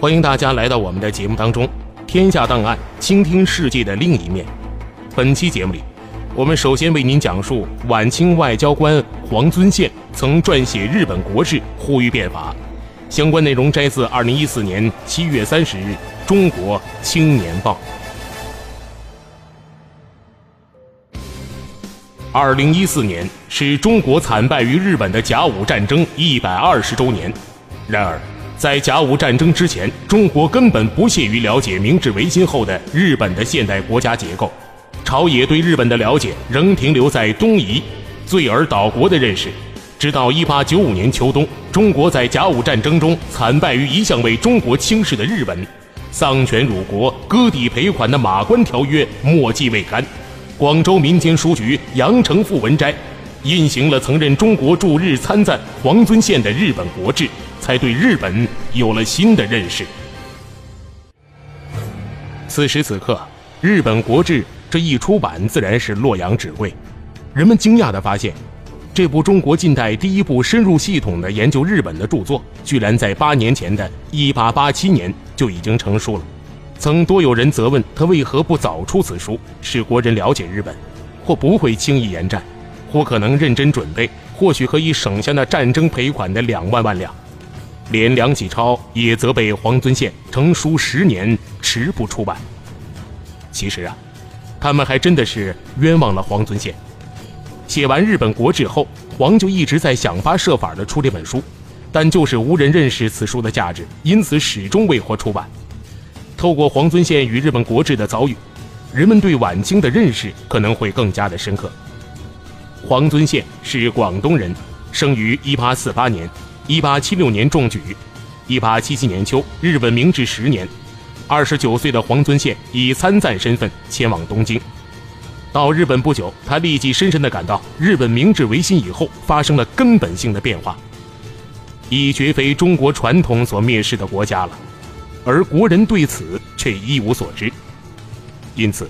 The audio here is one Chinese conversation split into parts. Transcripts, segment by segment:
欢迎大家来到我们的节目当中。天下档案，倾听世界的另一面。本期节目里，我们首先为您讲述晚清外交官黄遵宪曾撰写日本国志，呼吁变法。相关内容摘自二零一四年七月三十日《中国青年报》。二零一四年是中国惨败于日本的甲午战争一百二十周年。然而，在甲午战争之前，中国根本不屑于了解明治维新后的日本的现代国家结构，朝野对日本的了解仍停留在东夷、罪尔岛国的认识。直到一八九五年秋冬，中国在甲午战争中惨败于一向为中国轻视的日本，丧权辱国、割地赔款的《马关条约》墨迹未干。广州民间书局杨成富文斋印行了曾任中国驻日参赞黄遵宪的日本国志，才对日本有了新的认识。此时此刻，日本国志这一出版，自然是洛阳纸贵。人们惊讶地发现，这部中国近代第一部深入系统的研究日本的著作，居然在八年前的1887年就已经成书了。曾多有人责问他为何不早出此书，使国人了解日本，或不会轻易言战，或可能认真准备，或许可以省下那战争赔款的两万万两。连梁启超也责备黄遵宪成书十年迟不出版。其实啊，他们还真的是冤枉了黄遵宪。写完日本国志后，黄就一直在想方设法的出这本书，但就是无人认识此书的价值，因此始终未获出版。透过黄遵宪与日本国志的遭遇，人们对晚清的认识可能会更加的深刻。黄遵宪是广东人，生于1848年，1876年中举，1877年秋，日本明治十年，29岁的黄遵宪以参赞身份前往东京。到日本不久，他立即深深地感到，日本明治维新以后发生了根本性的变化，已绝非中国传统所蔑视的国家了。而国人对此却一无所知，因此，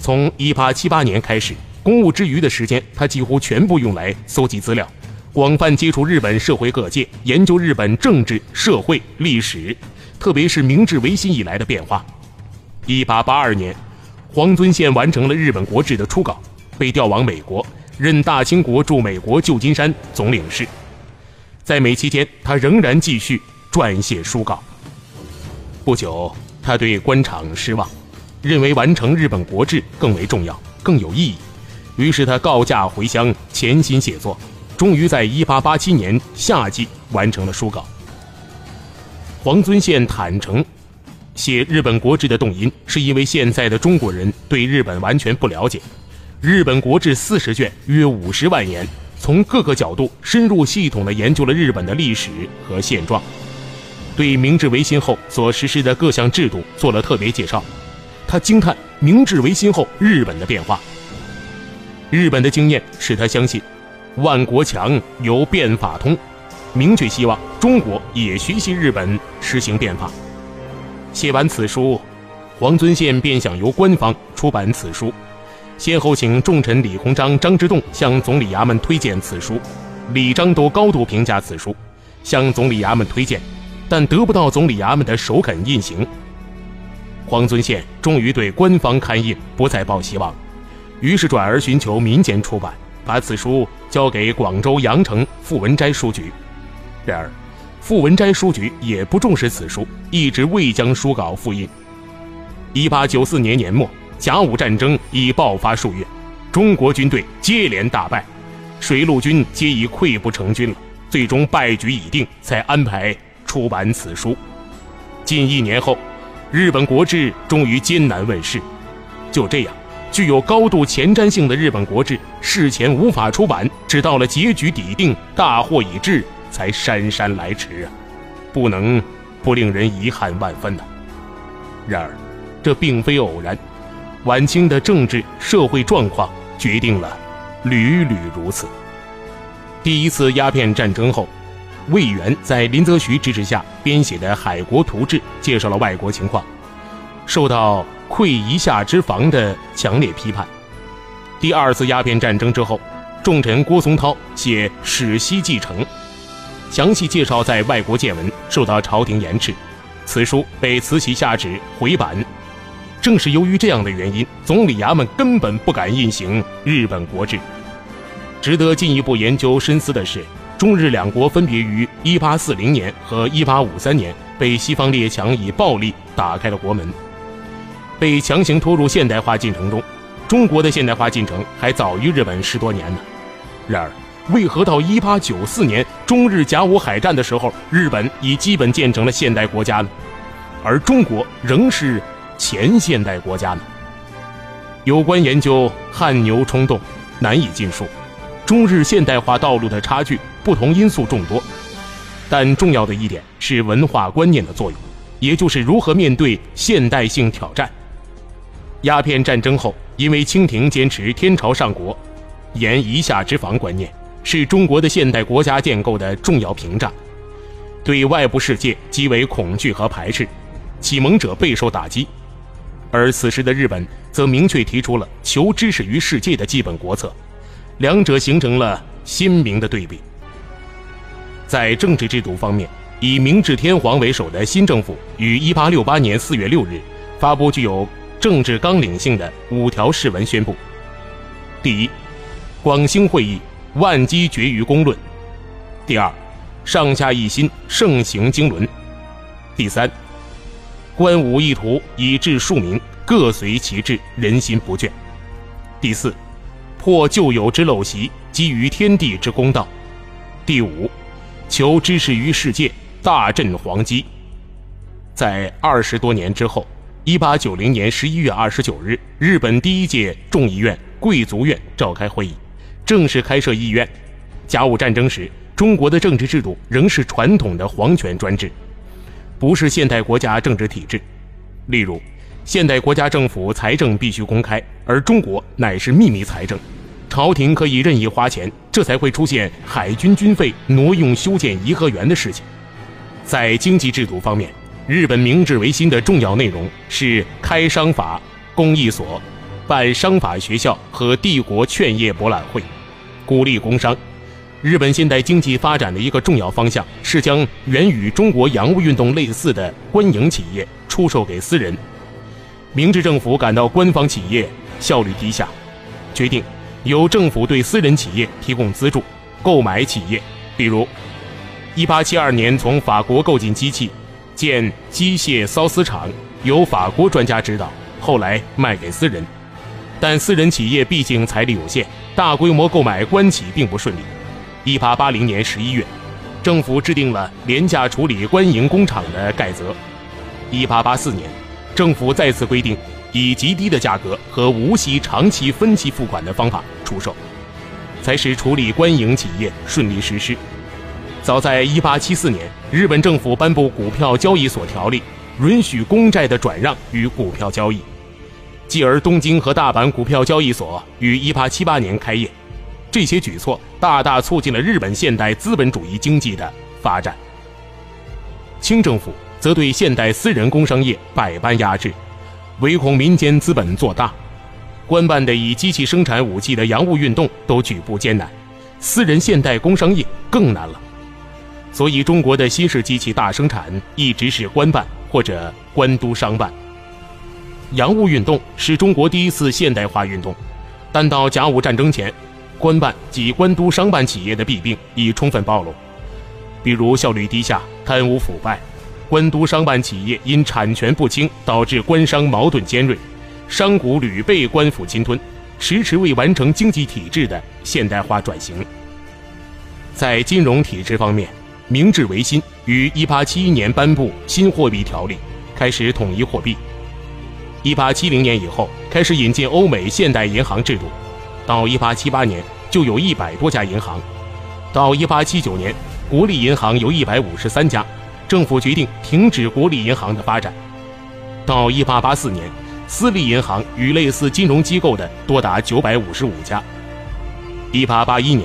从1878年开始，公务之余的时间，他几乎全部用来搜集资料，广泛接触日本社会各界，研究日本政治、社会、历史，特别是明治维新以来的变化。1882年，黄遵宪完成了日本国志的初稿，被调往美国，任大清国驻美国旧金山总领事。在美期间，他仍然继续撰写书稿。不久，他对官场失望，认为完成日本国志更为重要、更有意义。于是他告假回乡，潜心写作，终于在1887年夏季完成了书稿。黄遵宪坦诚，写日本国志的动因是因为现在的中国人对日本完全不了解。日本国志四十卷，约五十万言，从各个角度深入系统地研究了日本的历史和现状。对明治维新后所实施的各项制度做了特别介绍，他惊叹明治维新后日本的变化。日本的经验使他相信，万国强由变法通，明确希望中国也学习日本实行变法。写完此书，黄遵宪便想由官方出版此书，先后请重臣李鸿章、张之洞向总理衙门推荐此书，李张都高度评价此书，向总理衙门推荐。但得不到总理衙门的首肯印行，黄遵宪终于对官方刊印不再抱希望，于是转而寻求民间出版，把此书交给广州羊城傅文斋书局。然而，傅文斋书局也不重视此书，一直未将书稿复印。一八九四年年末，甲午战争已爆发数月，中国军队接连大败，水陆军皆已溃不成军了，最终败局已定，才安排。出版此书，近一年后，日本国志终于艰难问世。就这样，具有高度前瞻性的日本国志事前无法出版，直到了结局已定、大祸已至，才姗姗来迟啊！不能不令人遗憾万分呐？然而，这并非偶然，晚清的政治社会状况决定了屡屡如此。第一次鸦片战争后，魏源在林则徐支持下编写的《海国图志》介绍了外国情况，受到“溃夷夏之防”的强烈批判。第二次鸦片战争之后，重臣郭松涛写《史西继承》，详细介绍在外国见闻，受到朝廷严斥，此书被慈禧下旨回版。正是由于这样的原因，总理衙门根本不敢印行日本国志。值得进一步研究深思的是，中日两国分别于1840年和1853年被西方列强以暴力打开了国门，被强行拖入现代化进程中。中国的现代化进程还早于日本十多年呢。然而，为何到1894年中日甲午海战的时候，日本已基本建成了现代国家呢？而中国仍是前现代国家呢？有关研究汗牛充栋，难以尽述。中日现代化道路的差距，不同因素众多，但重要的一点是文化观念的作用，也就是如何面对现代性挑战。鸦片战争后。因为清廷坚持天朝上国、严夷夏之防观念，是中国的现代国家建构的重要屏障，对外部世界极为恐惧和排斥，启蒙者备受打击。而此时的日本则明确提出了求知识于世界的基本国策，两者形成了鲜明的对比。在政治制度方面，以明治天皇为首的新政府于1868年4月6日发布具有。政治纲领性的五条誓文宣布：第一，广兴会议，万机决于公论；第二，上下一心，盛行经纶；第三，观武一图，以治庶民，各随其志，人心不倦；第四，破旧有之陋习，基于天地之公道；第五，求知识于世界，大振皇基。在二十多年之后。一八九零年十一月二十九日，日本第一届众议院贵族院召开会议，正式开设议院。甲午战争时，中国的政治制度仍是传统的皇权专制，不是现代国家政治体制。例如，现代国家政府财政必须公开，而中国乃是秘密财政，朝廷可以任意花钱，这才会出现海军军费挪用修建颐和园的事情。在经济制度方面，日本明治维新的重要内容是开商法、公益所、办商法学校和帝国劝业博览会，鼓励工商。日本现代经济发展的一个重要方向是将原与中国洋务运动类似的官营企业出售给私人。明治政府感到官方企业效率低下，决定由政府对私人企业提供资助，购买企业，比如1872年从法国购进机器。建机械缫丝厂，由法国专家指导，后来卖给私人，但私人企业毕竟财力有限，大规模购买官企并不顺利。一八八零年十一月，政府制定了廉价处理官营工厂的改则。一八八四年，政府再次规定以极低的价格和无息长期分期付款的方法出售，才使处理官营企业顺利实施。早在1874年，日本政府颁布《股票交易所条例》，允许公债的转让与股票交易。继而，东京和大阪股票交易所于1878年开业。这些举措大大促进了日本现代资本主义经济的发展。清政府则对现代私人工商业百般压制，唯恐民间资本做大。官办的以机器生产武器的洋务运动都举步艰难，私人现代工商业更难了。所以，中国的新式机器大生产一直是官办或者官督商办。洋务运动是中国第一次现代化运动，但到甲午战争前，官办及官督商办企业的弊病已充分暴露，比如效率低下、贪污腐败；官督商办企业因产权不清，导致官商矛盾尖锐，商贾屡被官府侵吞，迟迟未完成经济体制的现代化转型。在金融体制方面，明治维新于1871年颁布新货币条例，开始统一货币。1870年以后，开始引进欧美现代银行制度，到1878年就有一百多家银行，到1879年，国立银行有一百五十三家，政府决定停止国立银行的发展。到1884年，私立银行与类似金融机构的多达955家。1881年，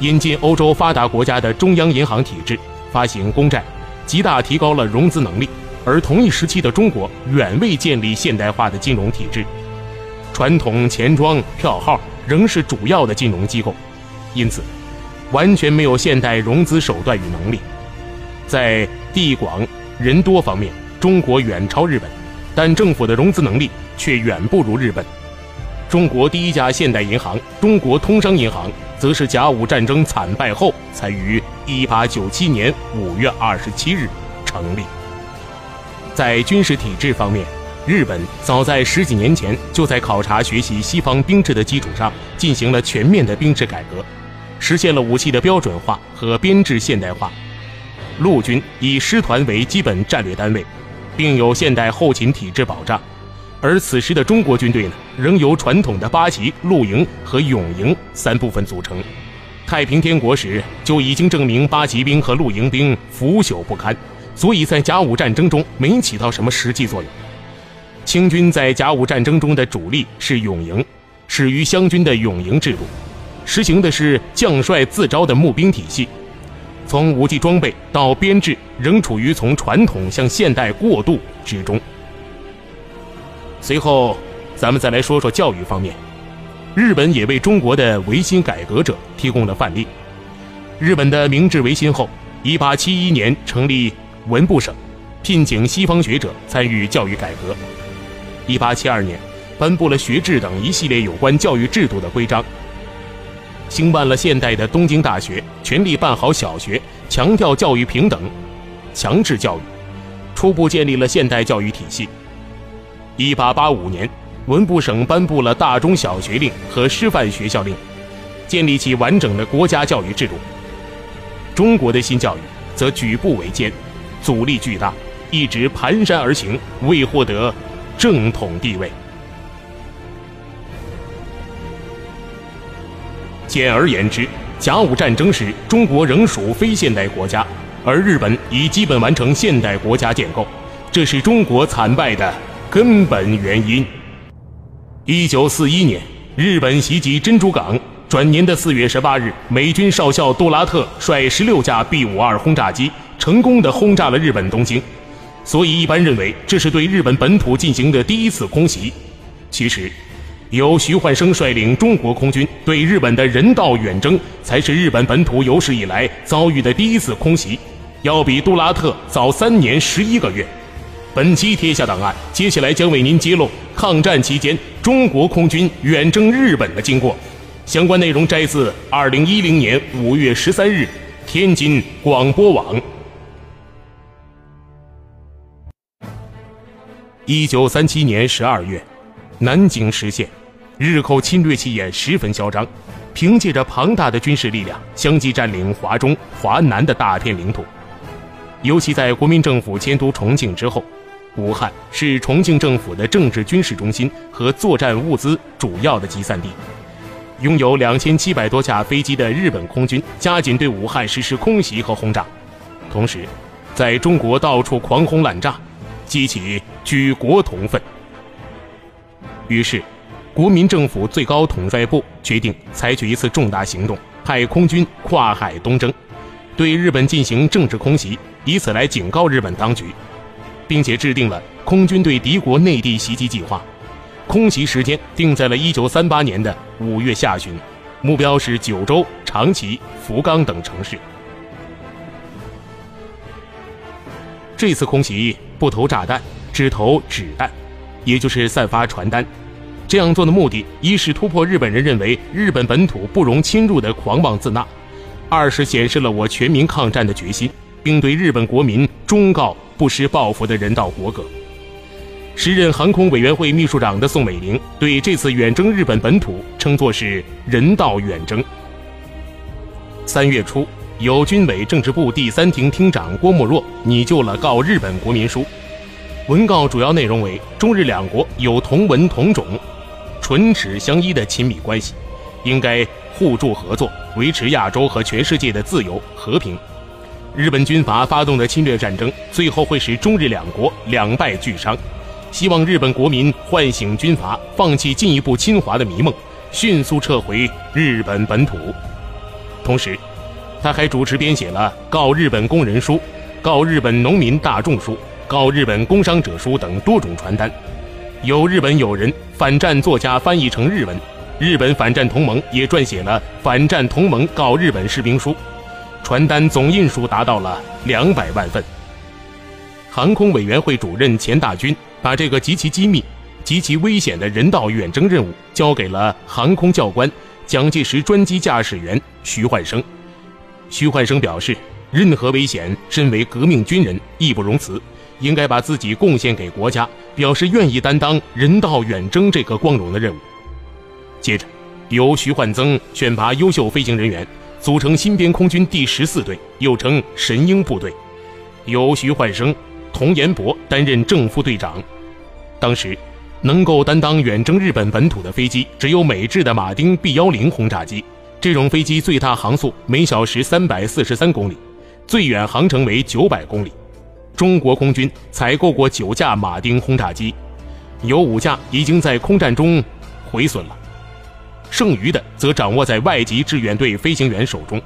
引进欧洲发达国家的中央银行体制，发行公债，极大提高了融资能力。而同一时期的中国远未建立现代化的金融体制，传统钱庄、票号仍是主要的金融机构，因此完全没有现代融资手段与能力。在地广人多方面，中国远超日本，但政府的融资能力却远不如日本。中国第一家现代银行——中国通商银行，则是甲午战争惨败后才于1897年5月27日成立。在军事体制方面，日本早在十几年前就在考察学习西方兵制的基础上，进行了全面的兵制改革，实现了武器的标准化和编制现代化。陆军以师团为基本战略单位，并有现代后勤体制保障。而此时的中国军队呢，仍由传统的八旗、陆营和勇营三部分组成。太平天国时就已经证明八旗兵和陆营兵腐朽不堪。所以在甲午战争中没起到什么实际作用。清军在甲午战争中的主力是勇营，始于湘军的勇营制度，实行的是将帅自招的募兵体系。从武器装备到编制，仍处于从传统向现代过渡之中。随后，咱们再来说说教育方面，日本也为中国的维新改革者提供了范例。日本的明治维新后，1871年成立。文部省聘请西方学者参与教育改革。一八七二年，颁布了学制等一系列有关教育制度的规章，兴办了现代的东京大学，全力办好小学，强调教育平等，强制教育，初步建立了现代教育体系。一八八五年，文部省颁布了大中小学令和师范学校令，建立起完整的国家教育制度。中国的新教育则举步维艰。阻力巨大，一直蹒跚而行，未获得正统地位。简而言之，甲午战争时，中国仍属非现代国家，而日本已基本完成现代国家建构，这是中国惨败的根本原因。一九四一年，日本袭击珍珠港，转年的四月十八日，美军少校杜拉特率十六架 B 五二轰炸机。成功的轰炸了日本东京，所以一般认为这是对日本本土进行的第一次空袭。其实，由徐焕生率领中国空军对日本的人道远征，才是日本本土有史以来遭遇的第一次空袭，要比杜拉特早三年十一个月。本期天下档案，接下来将为您揭露抗战期间中国空军远征日本的经过。相关内容摘自二零一零年五月十三日天津广播网。一九三七年十二月，南京失陷，日寇侵略气焰十分嚣张，凭借着庞大的军事力量，相继占领华中、华南的大片领土。尤其在国民政府迁都重庆之后，武汉是重庆政府的政治军事中心和作战物资主要的集散地。拥有两千七百多架飞机的日本空军，加紧对武汉实施空袭和轰炸，同时，在中国到处狂轰滥炸。激起举国同愤，于是，国民政府最高统帅部决定采取一次重大行动，派空军跨海东征，对日本进行政治空袭，以此来警告日本当局，并且制定了空军对敌国内地袭击计划。空袭时间定在了一九三八年的五月下旬，目标是九州、长崎、福冈等城市。这次空袭。不投炸弹，只投纸弹，也就是散发传单。这样做的目的，一是突破日本人认为日本本土不容侵入的狂妄自大；二是显示了我全民抗战的决心，并对日本国民忠告不失报复的人道国格。时任航空委员会秘书长的宋美龄对这次远征日本本土称作是人道远征。三月初。由军委政治部第三厅厅长郭沫若拟就了告日本国民书，文告主要内容为中日两国有同文同种、唇齿相依的亲密关系，应该互助合作，维持亚洲和全世界的自由和平。日本军阀发动的侵略战争最后会使中日两国两败俱伤，希望日本国民唤醒军阀，放弃进一步侵华的迷梦，迅速撤回日本本土。同时，他还主持编写了《告日本工人书》《告日本农民大众书》《告日本工商者书》等多种传单，有日本友人、反战作家翻译成日文，日本反战同盟也撰写了《反战同盟告日本士兵书》。传单总印数达到了两百万份。航空委员会主任钱大军把这个极其机密、极其危险的人道远征任务交给了航空教官蒋介石专机驾驶员徐焕生。徐焕生表示，任何危险，身为革命军人义不容辞，应该把自己贡献给国家，表示愿意担当人道远征这个光荣的任务。接着，由徐焕增选拔优秀飞行人员。组成新编空军第十四队，又称神鹰部队，由徐焕生、童延博担任正副队长。当时，能够担当远征日本本土的飞机只有美制的马丁 B 幺零轰炸机。这种飞机最大航速每小时三百四十三公里，最远航程为九百公里。中国空军采购过九架马丁轰炸机，有五架已经在空战中毁损了。剩余的则掌握在外籍志愿队飞行员手中。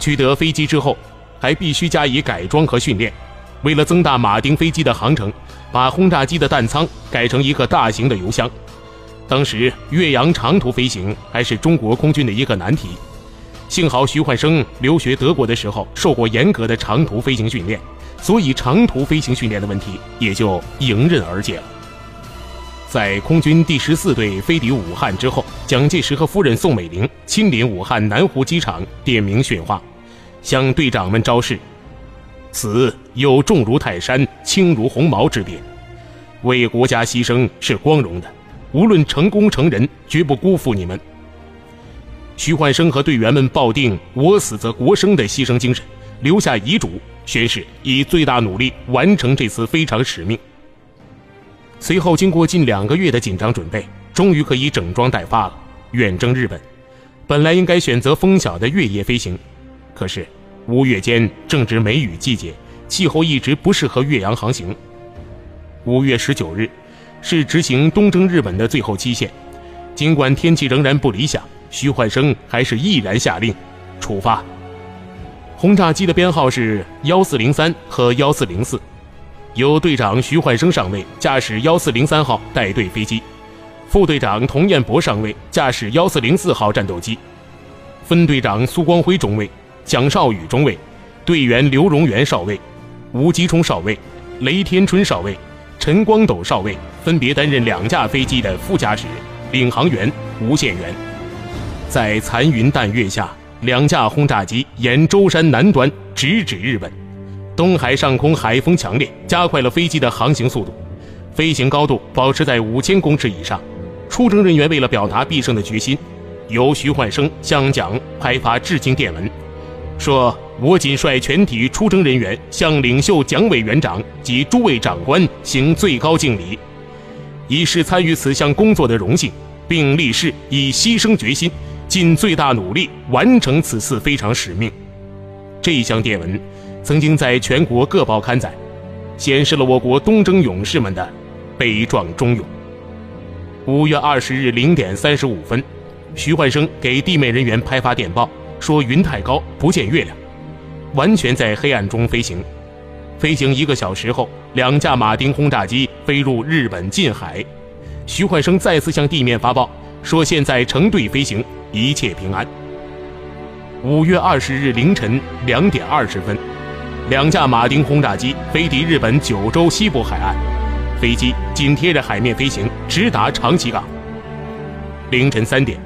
取得飞机之后，还必须加以改装和训练。为了增大马丁飞机的航程，把轰炸机的弹舱改成一个大型的油箱。当时越洋长途飞行还是中国空军的一个难题。幸好徐焕生留学德国的时候受过严格的长途飞行训练，所以长途飞行训练的问题也就迎刃而解了。在空军第十四队飞抵武汉之后，蒋介石和夫人宋美龄亲临武汉南湖机场点名训话，向队长们昭示：“此有重如泰山、轻如鸿毛之别，为国家牺牲是光荣的，无论成功成仁，绝不辜负你们。”徐焕生和队员们抱定“我死则国生”的牺牲精神，留下遗嘱，宣誓以最大努力完成这次非常使命。随后，经过近两个月的紧张准备，终于可以整装待发了，远征日本。本来应该选择风小的越野飞行，可是五月间正值梅雨季节，气候一直不适合越洋航行。五月十九日是执行东征日本的最后期限，尽管天气仍然不理想，徐焕生还是毅然下令出发。轰炸机的编号是幺四零三和幺四零四。由队长徐焕生上尉驾驶幺四零三号带队飞机，副队长童彦博上尉驾驶幺四零四号战斗机，分队长苏光辉中尉、蒋少宇中尉、队员刘荣元少尉、吴吉冲少尉、雷天春少尉、陈光斗少尉分别担任两架飞机的副驾驶、领航员、无线员。在残云淡月下，两架轰炸机沿舟山南端直指日本。东海上空海风强烈，加快了飞机的航行速度，飞行高度保持在五千公尺以上。出征人员为了表达必胜的决心，由徐焕生向蒋派发致敬电文，说：“我谨率全体出征人员向领袖蒋委员长及诸位长官行最高敬礼，以示参与此项工作的荣幸，并立誓以牺牲决心，尽最大努力完成此次非常使命。”这一项电文。曾经在全国各报刊载，显示了我国东征勇士们的悲壮忠勇。五月二十日零点三十五分，徐焕生给地面人员拍发电报，说云太高，不见月亮，完全在黑暗中飞行。飞行一个小时后，两架马丁轰炸机飞入日本近海。徐焕生再次向地面发报，说现在成队飞行，一切平安。五月二十日凌晨两点二十分。两架马丁轰炸机飞抵日本九州西部海岸，飞机紧贴着海面飞行，直达长崎港。凌晨三点，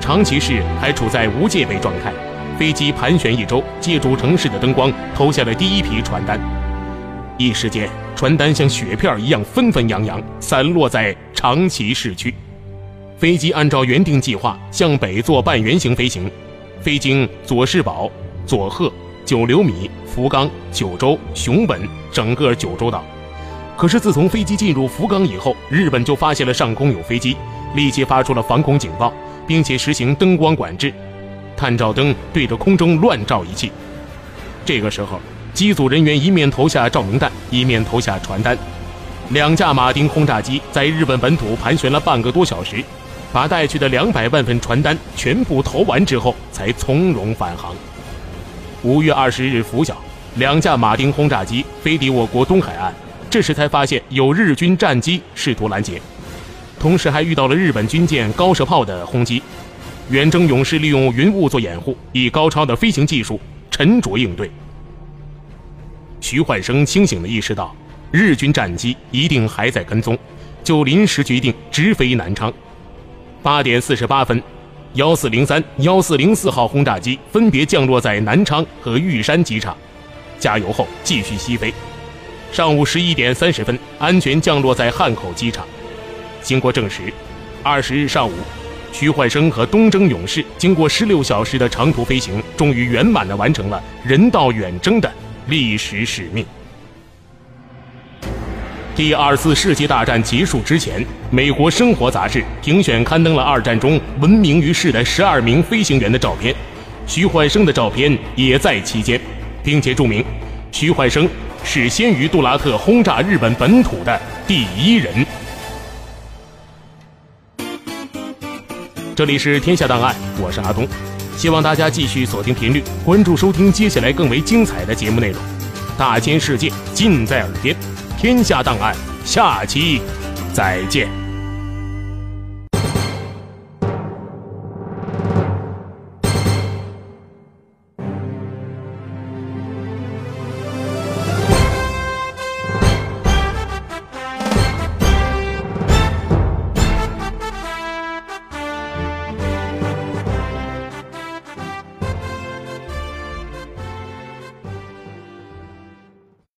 长崎市还处在无戒备状态，飞机盘旋一周，借助城市的灯光投下了第一批传单。一时间，传单像雪片一样纷纷扬扬，散落在长崎市区。飞机按照原定计划向北做半圆形飞行，飞经佐世保、佐贺。九流米、福冈、九州、熊本整个九州岛，可是自从飞机进入福冈以后，日本就发现了上空有飞机，立即发出了防空警报，并且实行灯光管制，探照灯对着空中乱照一气。这个时候，机组人员一面投下照明弹，一面投下传单。两架马丁轰炸机在日本本土盘旋了半个多小时，把带去的两百万份传单全部投完之后，才从容返航。五月二十日拂晓，两架马丁轰炸机飞抵我国东海岸，这时才发现有日军战机试图拦截，同时还遇到了日本军舰高射炮的轰击。远征勇士利用云雾做掩护，以高超的飞行技术沉着应对。徐焕生清醒地意识到。日军战机一定还在跟踪，就临时决定直飞南昌。八点四十八分，幺四零三、幺四零四号轰炸机分别降落在南昌和玉山机场，加油后继续西飞。上午十一点三十分，安全降落在汉口机场。经过证实，二十日上午，徐焕生和东征勇士经过十六小时的长途飞行，终于圆满地完成了人道远征的历史使命。第二次世界大战结束之前，美国《生活》杂志评选刊登了二战中闻名于世的十二名飞行员的照片，徐焕生的照片也在其间，并且注明，徐焕生是先于杜拉特轰炸日本本土的第一人。这里是天下档案，我是阿东，希望大家继续锁定频率，关注收听接下来更为精彩的节目内容。大千世界尽在耳边。天下档案，下期再见。